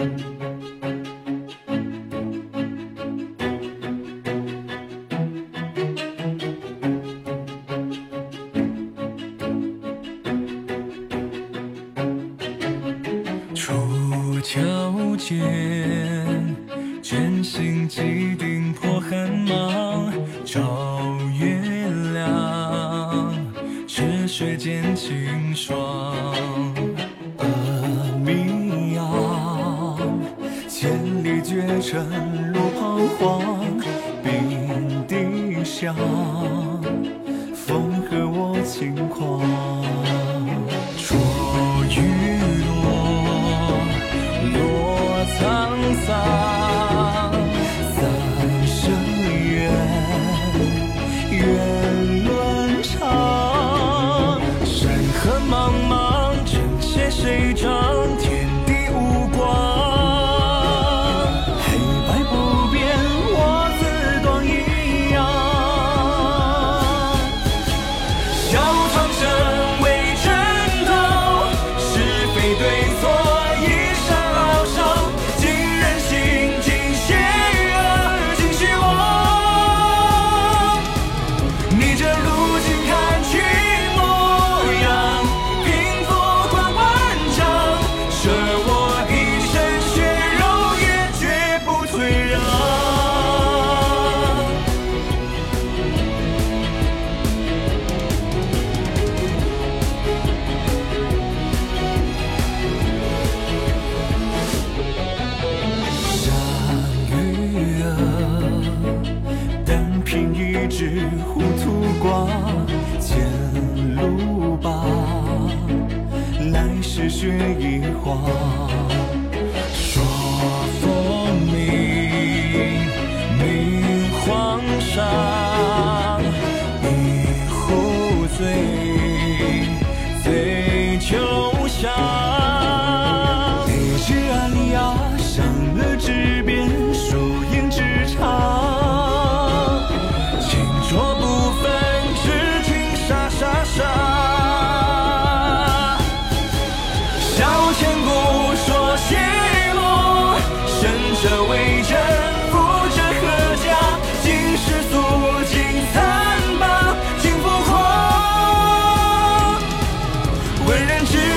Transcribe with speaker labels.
Speaker 1: 初秋间全心机顶破寒芒照月亮池水见清霜。尘路彷徨，兵笛响。是糊涂瓜前路吧来世雪与花。and.